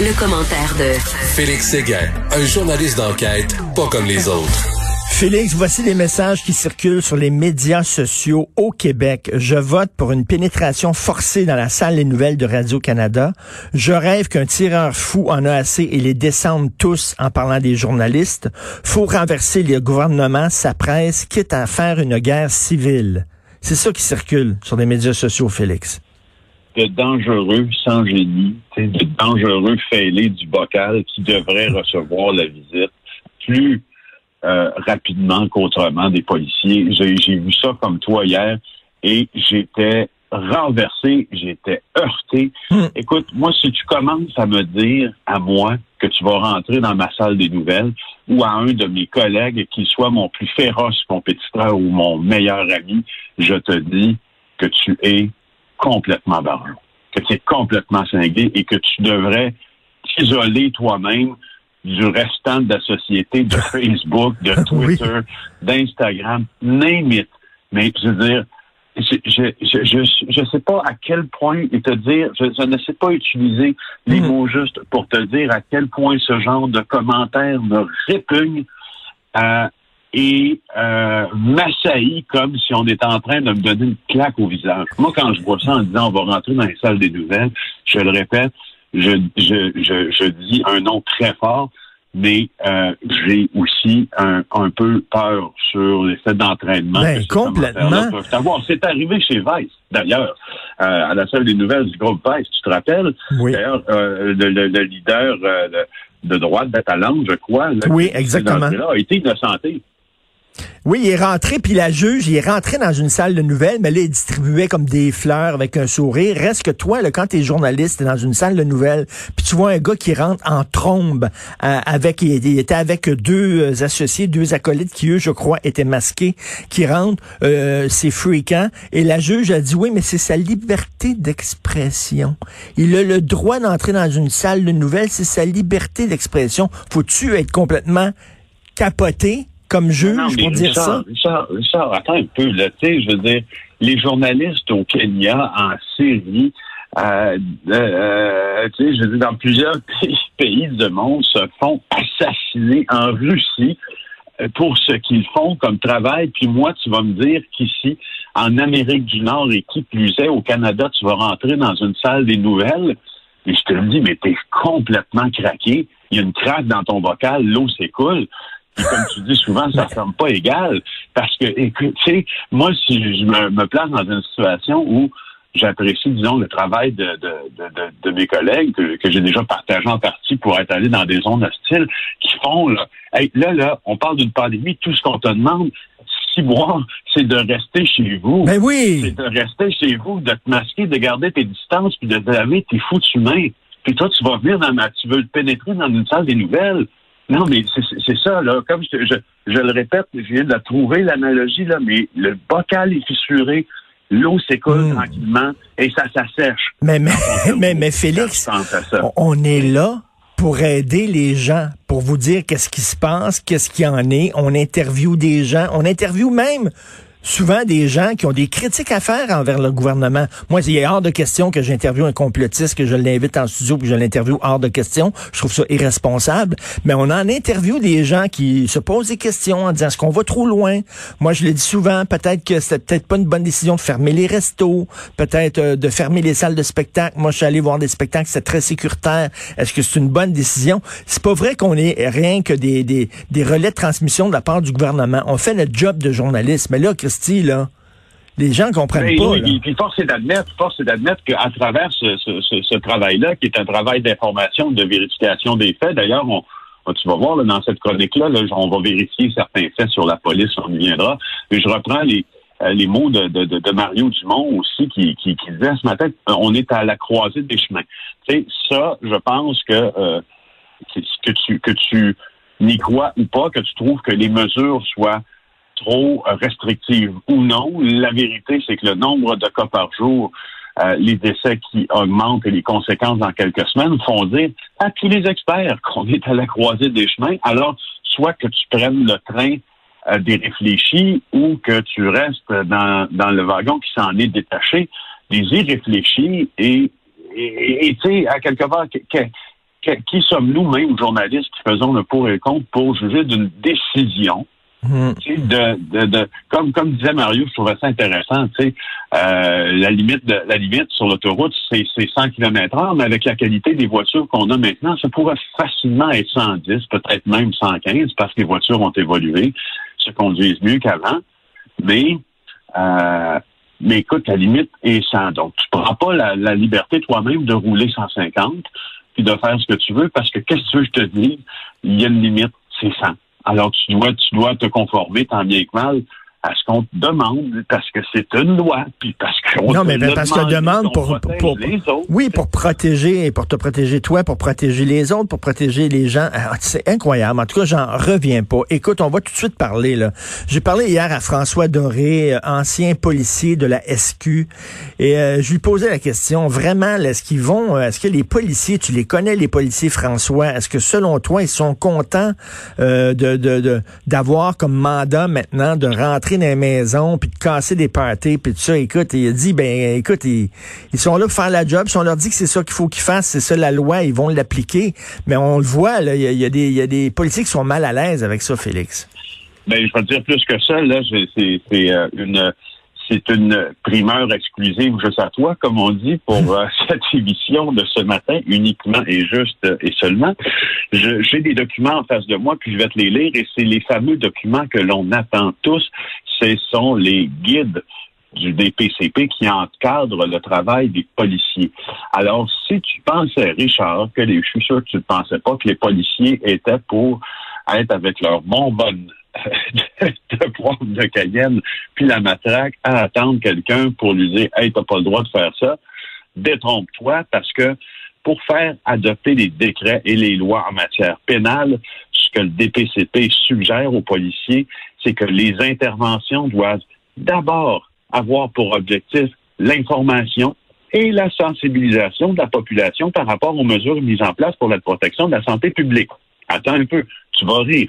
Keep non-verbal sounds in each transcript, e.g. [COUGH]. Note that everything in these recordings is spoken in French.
Le, commentaire de Félix Séguin, un journaliste d'enquête pas comme les autres. Félix, voici les messages qui circulent sur les médias sociaux au Québec. Je vote pour une pénétration forcée dans la salle des nouvelles de Radio-Canada. Je rêve qu'un tireur fou en a assez et les descende tous en parlant des journalistes. Faut renverser le gouvernement, sa presse, quitte à faire une guerre civile. C'est ça qui circule sur les médias sociaux, Félix de dangereux sans génie, de dangereux fêlés du bocal qui devraient recevoir la visite plus euh, rapidement qu'autrement des policiers. J'ai vu ça comme toi hier et j'étais renversé, j'étais heurté. Hmm. Écoute, moi, si tu commences à me dire à moi que tu vas rentrer dans ma salle des nouvelles ou à un de mes collègues, qu'il soit mon plus féroce compétiteur ou mon meilleur ami, je te dis que tu es complètement barré, que tu es complètement cinglé et que tu devrais t'isoler toi-même du restant de la société, de [LAUGHS] Facebook, de Twitter, d'Instagram, name it. Mais je veux dire, je je, je, sais pas à quel point et te dire, je, ne sais pas utiliser les hmm. mots justes pour te dire à quel point ce genre de commentaires me répugne. Euh, et euh, m'assaillit comme si on était en train de me donner une claque au visage. Moi, quand je vois ça en disant on va rentrer dans les salles des nouvelles, je le répète, je, je, je, je dis un nom très fort, mais euh, j'ai aussi un, un peu peur sur l'effet d'entraînement. Ben, complètement. C'est arrivé chez Vice, d'ailleurs, euh, à la salle des nouvelles du groupe Vice, tu te rappelles? Oui. D'ailleurs, euh, le, le, leader euh, de, de droite, Batalan, je crois, oui, exactement. a été innocenté. Oui, il est rentré, puis la juge, il est rentré dans une salle de nouvelles, mais là, il distribuait comme des fleurs avec un sourire. Reste que toi, là, quand t'es journaliste, dans une salle de nouvelles, puis tu vois un gars qui rentre en trombe euh, avec, il, était avec deux associés, deux acolytes qui, eux, je crois, étaient masqués, qui rentrent, euh, c'est fréquent. Et la juge a dit, oui, mais c'est sa liberté d'expression. Il a le droit d'entrer dans une salle de nouvelles, c'est sa liberté d'expression. Faut-tu être complètement capoté? Comme juge pour dire ça? Richard, attends un peu, là, tu sais, je veux dire, les journalistes au Kenya, en Syrie, euh, euh, tu sais, je veux dire, dans plusieurs [LAUGHS] pays du monde se font assassiner en Russie euh, pour ce qu'ils font comme travail. Puis moi, tu vas me dire qu'ici, en Amérique du Nord et qui plus est, au Canada, tu vas rentrer dans une salle des nouvelles. Et je te le dis, mais t'es complètement craqué. Il y a une craque dans ton bocal, l'eau s'écoule comme tu dis souvent, ça ne semble pas égal. Parce que, écoute, tu sais, moi, si je me, place dans une situation où j'apprécie, disons, le travail de, de, de, de mes collègues que, j'ai déjà partagé en partie pour être allé dans des zones hostiles, qui font, là, là, là, on parle d'une pandémie, tout ce qu'on te demande, six mois, c'est de rester chez vous. Ben oui! C'est de rester chez vous, de te masquer, de garder tes distances, puis de te laver tes foutus mains. Puis toi, tu vas venir dans ma, tu veux pénétrer dans une salle des nouvelles. Non, mais c'est ça, là. Comme je, je, le répète, je viens de la trouver, l'analogie, là, mais le bocal est fissuré, l'eau s'écoule hmm. tranquillement et ça s'assèche. Mais, mais, [LAUGHS] mais, mais, Félix, on est là pour aider les gens, pour vous dire qu'est-ce qui se passe, qu'est-ce qui en est. On interviewe des gens, on interviewe même souvent des gens qui ont des critiques à faire envers le gouvernement. Moi, il est hors de question que j'interviewe un complotiste, que je l'invite en studio, que je l'interviewe hors de question. Je trouve ça irresponsable. Mais on en interviewe des gens qui se posent des questions en disant est-ce qu'on va trop loin? Moi, je le dis souvent, peut-être que c'était peut-être pas une bonne décision de fermer les restos, peut-être euh, de fermer les salles de spectacle. Moi, je suis allé voir des spectacles, c'est très sécuritaire. Est-ce que c'est une bonne décision? C'est pas vrai qu'on ait rien que des, des, des relais de transmission de la part du gouvernement. On fait le job de journaliste. Mais là, là. Les gens comprennent pas. Oui, puis force est d'admettre, force d'admettre qu'à travers ce, travail-là, qui est un travail d'information, de vérification des faits, d'ailleurs, on, tu vas voir dans cette chronique-là, on va vérifier certains faits sur la police, on y viendra. Mais je reprends les, euh, les mots de, Mario Dumont aussi qui, qui, disait ce matin on est à la croisée des chemins. Tu sais, ça, je pense que euh, que tu que tu n'y crois ou pas, que tu trouves que les mesures soient trop restrictive ou non. La vérité, c'est que le nombre de cas par jour, euh, les décès qui augmentent et les conséquences dans quelques semaines font dire à tous les experts qu'on est à la croisée des chemins. Alors, soit que tu prennes le train euh, des réfléchis ou que tu restes dans, dans le wagon qui s'en est détaché des irréfléchis et tu sais, à quelque part, qui sommes-nous, même journalistes, qui faisons le pour et le contre pour juger d'une décision De, comme, comme disait Mario, je trouvais ça intéressant. Euh, la limite de, la limite sur l'autoroute, c'est 100 km h mais avec la qualité des voitures qu'on a maintenant, ça pourrait facilement être 110, peut-être même 115, parce que les voitures ont évolué, se conduisent mieux qu'avant. Mais euh, mais écoute, la limite est 100. Donc, tu prends pas la, la liberté toi-même de rouler 150 puis de faire ce que tu veux, parce que qu'est-ce que tu veux je te dise? Il y a une limite, c'est 100. Alors tu dois, tu dois te conformer tant bien que mal à ce qu'on te demande parce que c'est une loi, puis parce qu'on Non, mais parce que demande pour, pour, oui, pour protéger, pour te protéger toi, pour protéger les autres, pour protéger les gens. Ah, c'est incroyable. En tout cas, j'en reviens pas. Écoute, on va tout de suite parler là. J'ai parlé hier à François Doré, euh, ancien policier de la SQ, et euh, je lui posais la question. Vraiment, est-ce qu'ils vont, euh, est-ce que les policiers, tu les connais les policiers, François Est-ce que selon toi, ils sont contents de d'avoir comme mandat maintenant de rentrer dans les maisons, puis de casser des parties, puis tout ça. Écoute, il a dit, ben écoute, ils, sont là pour faire la job. Si on leur dit que c'est ça qu'il faut qu'ils fassent, c'est ça la loi, ils vont l'appliquer. Mais on le voit, il y a, des, y a des politiques qui sont mal à l'aise avec ça, Félix. Ben, je vais dire plus que ça. Là, c'est euh, une c'est une primeur exclusive juste à toi, comme on dit, pour [LAUGHS] euh, cette émission de ce matin, uniquement et juste et seulement. J'ai des documents en face de moi, puis je vais te les lire, et c'est les fameux documents que l'on attend tous. Ce sont les guides du DPCP qui encadrent le travail des policiers. Alors, si tu pensais, Richard, que les, je suis sûr que tu ne pensais pas que les policiers étaient pour être avec leur bonbonne [LAUGHS] de de Cayenne, puis la matraque, à attendre quelqu'un pour lui dire Hey, t'as pas le droit de faire ça. Détrompe-toi parce que pour faire adopter les décrets et les lois en matière pénale, ce que le DPCP suggère aux policiers, c'est que les interventions doivent d'abord avoir pour objectif l'information et la sensibilisation de la population par rapport aux mesures mises en place pour la protection de la santé publique. Attends un peu, tu vas rire.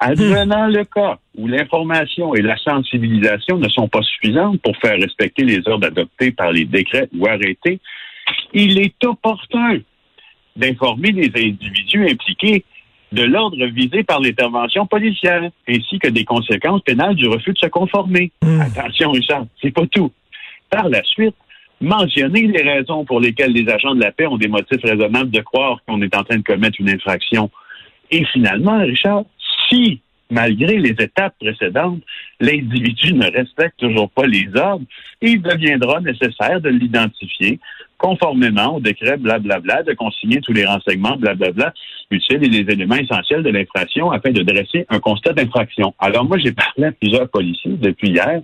Advenant le cas où l'information et la sensibilisation ne sont pas suffisantes pour faire respecter les ordres adoptés par les décrets ou arrêtés, il est opportun d'informer les individus impliqués de l'ordre visé par l'intervention policière, ainsi que des conséquences pénales du refus de se conformer. Hmm. Attention, Richard, c'est pas tout. Par la suite, mentionner les raisons pour lesquelles les agents de la paix ont des motifs raisonnables de croire qu'on est en train de commettre une infraction. Et finalement, Richard, si, malgré les étapes précédentes, l'individu ne respecte toujours pas les ordres, il deviendra nécessaire de l'identifier conformément au décret blablabla, de consigner tous les renseignements blablabla utiles et les éléments essentiels de l'infraction afin de dresser un constat d'infraction. Alors moi, j'ai parlé à plusieurs policiers depuis hier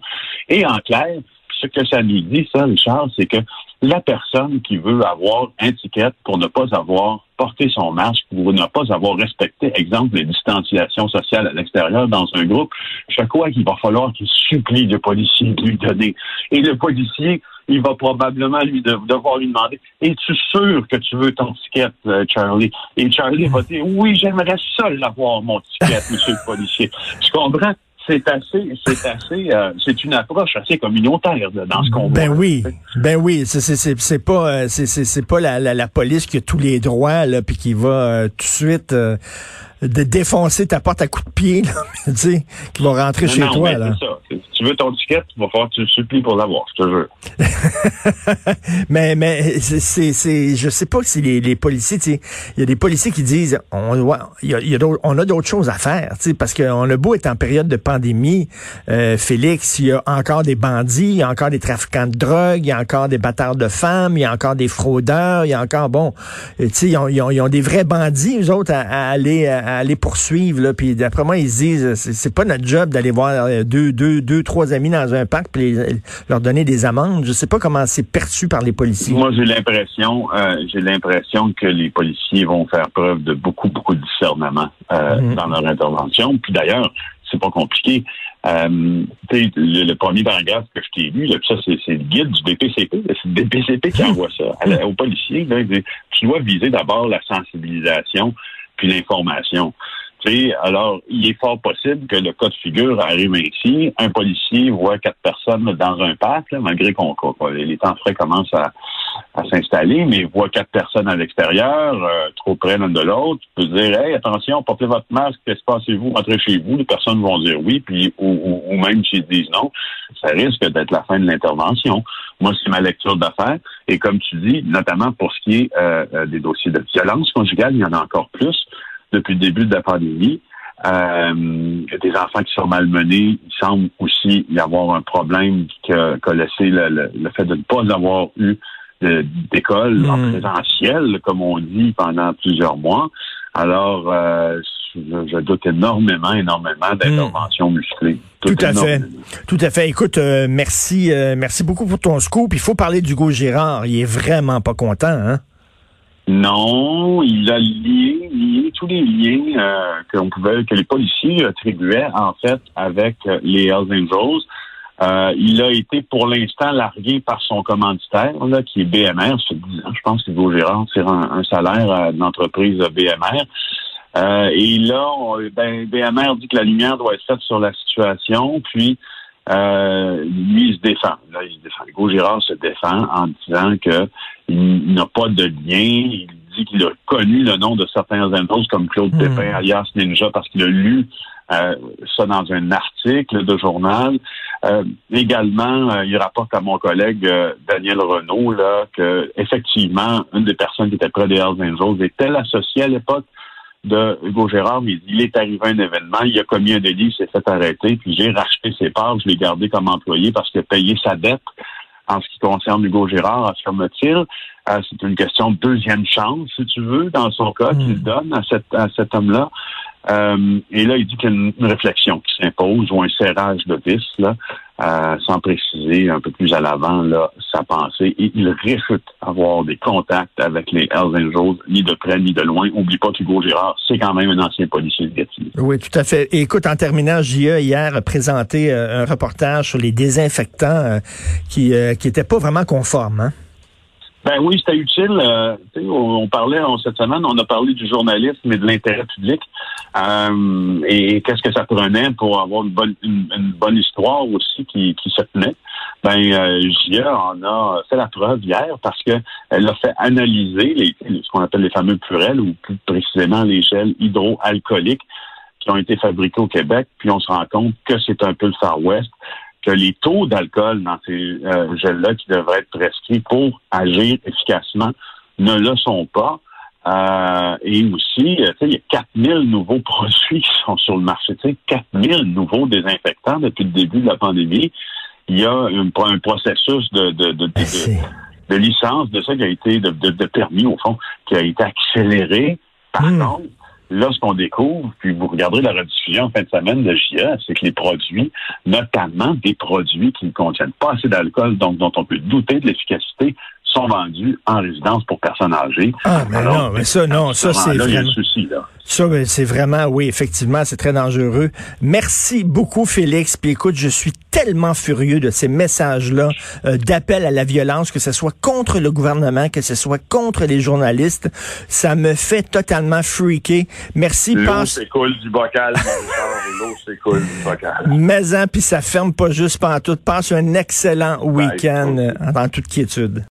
et en clair, ce que ça nous dit, ça, Richard, c'est que la personne qui veut avoir un ticket pour ne pas avoir porté son masque, pour ne pas avoir respecté, exemple, les distanciations sociales à l'extérieur dans un groupe, chaque fois qu'il va falloir qu'il supplie le policier de lui donner. Et le policier, il va probablement lui devoir lui demander Es-tu sûr que tu veux ton ticket, euh, Charlie? Et Charlie va dire Oui, j'aimerais ça l'avoir, mon ticket, [LAUGHS] monsieur le policier. Tu comprends? C'est assez, c'est assez, euh, c'est une approche assez communautaire dans ce qu'on Ben oui, ben oui, c'est c'est c'est pas euh, c'est c'est pas la, la, la police qui a tous les droits là puis qui va euh, tout de suite de défoncer ta porte à coups de pied, là, [LAUGHS] tu sais, qui va rentrer chez toi. Là. Ça. Tu veux ton ticket, il va falloir que tu le supplies pour l'avoir, je te jure. [LAUGHS] mais mais c'est c'est je sais pas si les, les policiers, il y a des policiers qui disent on y a, y a on a d'autres choses à faire, parce qu'on a beau être en période de pandémie, euh, Félix, il y a encore des bandits, il y a encore des trafiquants de drogue, il y a encore des bâtards de femmes, il y a encore des fraudeurs, il y a encore bon, tu sais, ils ont, ils, ont, des vrais bandits, eux autres, à, aller à, à les poursuivre. Là, puis d'après moi, ils se disent, c'est pas notre job d'aller voir euh, deux, deux, deux, trois amis dans un parc puis leur donner des amendes. Je sais pas comment c'est perçu par les policiers. Moi, j'ai l'impression, euh, j'ai l'impression que les policiers vont faire preuve de beaucoup, beaucoup de discernement euh, mhm. dans leur intervention. Puis d'ailleurs, c'est pas compliqué. Euh, le, le, premier paragraphe que je t'ai lu, là, ça, c'est, le guide du BPCP. C'est le BPCP qui envoie ça aux policiers. Là, tu dois viser d'abord la sensibilisation puis l'information. Alors, il est fort possible que le cas de figure arrive ainsi. Un policier voit quatre personnes dans un parc, malgré qu'on les temps frais commencent à, s'installer, mais voit quatre personnes à l'extérieur, euh, trop près l'un de l'autre. peut dire, hey, attention, portez votre masque, qu'est-ce que passez-vous, rentrez chez vous? Les personnes vont dire oui, puis ou, même s'ils disent non, ça risque d'être la fin de l'intervention. Moi, c'est ma lecture d'affaires. Et comme tu dis, notamment pour ce qui est euh, euh, des dossiers de violence conjugale, il y en a encore plus depuis le début de la pandémie. Euh, des enfants qui sont malmenés, il semble aussi y avoir un problème qu'a laissé le, fait de ne pas avoir eu d'école en hmm. présentiel, comme on dit, pendant plusieurs mois. Alors, euh, je, doute énormément, énormément d'interventions hmm. musclées. Tout, à fait. Tout à fait. Écoute, euh, merci, merci beaucoup pour ton scoop. Il faut parler d'Hugo Girard. Il est vraiment pas content, hein? Non, il a lié, lié tous les liens euh, pouvait, que les policiers attribuaient en fait avec euh, les Hells Angels. Euh, il a été pour l'instant largué par son commanditaire, là, qui est BMR. Je pense que Hugo Gérard tire un, salaire d'entreprise BMR. et là, ben, BMR dit que la lumière doit être faite sur la situation, puis euh, lui, il se défend. Là, il se défend. Hugo Girard se défend en disant qu'il n'a pas de lien. Il dit qu'il a connu le nom de certains impôts comme Claude hmm. Pépin, alias Ninja, parce qu'il a lu euh, ça dans un article de journal. Euh, également, euh, il rapporte à mon collègue Daniel Renault là, que effectivement, une des personnes qui était près des Hells Angels était associée à l'époque de Hugo Gérard, mais il est arrivé un événement, il a commis un délit, il s'est fait arrêter, puis j'ai racheté ses parts, je l'ai gardé comme employé parce qu'il a payé sa dette en ce qui concerne Hugo Gérard, affirme-t-il. Euh, c'est une question de deuxième chance, si tu veux, dans son cas, qu'il hmm. donne à, cette, à cet homme-là. Euh, et là, il dit qu'il y a une, réflexion qui s'impose ou un serrage de vis, là, euh, sans préciser un peu plus à l'avant là, sa pensée. Et il réfute avoir des contacts avec les Hells Angels, ni de près ni de loin. Oublie pas qu'Hugo Girard, c'est quand même un ancien policier de Gatineau. Oui, tout à fait. écoute, en terminant, JE hier a présenté euh, un reportage sur les désinfectants qui n'étaient pas vraiment conformes. Hein? Ben oui, c'était utile. Euh, on, parlait cette semaine, on a parlé du journalisme et de l'intérêt public euh, et, qu'est-ce que ça prenait pour avoir une bonne une, bonne histoire aussi qui, qui se tenait? Ben euh, en a fait la preuve hier parce que elle a fait analyser les, ce qu'on appelle les fameux purelles ou plus précisément les gels hydroalcooliques qui ont été fabriqués au Québec, puis on se rend compte que c'est un peu le Far West que les taux d'alcool dans ces euh, gels-là qui devraient être prescrits pour agir efficacement ne le sont pas. Euh, et aussi, euh, il y a 4000 nouveaux produits qui sont sur le marché. 4000 nouveaux désinfectants depuis le début de la pandémie. Il y a un, processus de, de, de, de, licence de ça qui a été, de, permis au fond, qui a été accéléré. Par hmm. contre, Là, ce qu'on découvre, puis vous regarderez la rediffusion en fin de semaine de JA, c'est que les produits, notamment des produits qui ne contiennent pas assez d'alcool, donc dont on peut douter de l'efficacité, sont vendus en résidence pour personnes âgées. Ah, mais non, mais ça, non, ça, c'est vraiment... Ça, ben, c'est vraiment, oui, effectivement, c'est très dangereux. Merci beaucoup, Félix. Puis écoute, je suis tellement furieux de ces messages-là euh, d'appel à la violence, que ce soit contre le gouvernement, que ce soit contre les journalistes. Ça me fait totalement freaker. Merci. L'eau s'écoule du bocal, L'eau s'écoule du bocal. Mais, hein, puis ça ferme pas juste tout. Passe un excellent week-end euh, en toute quiétude.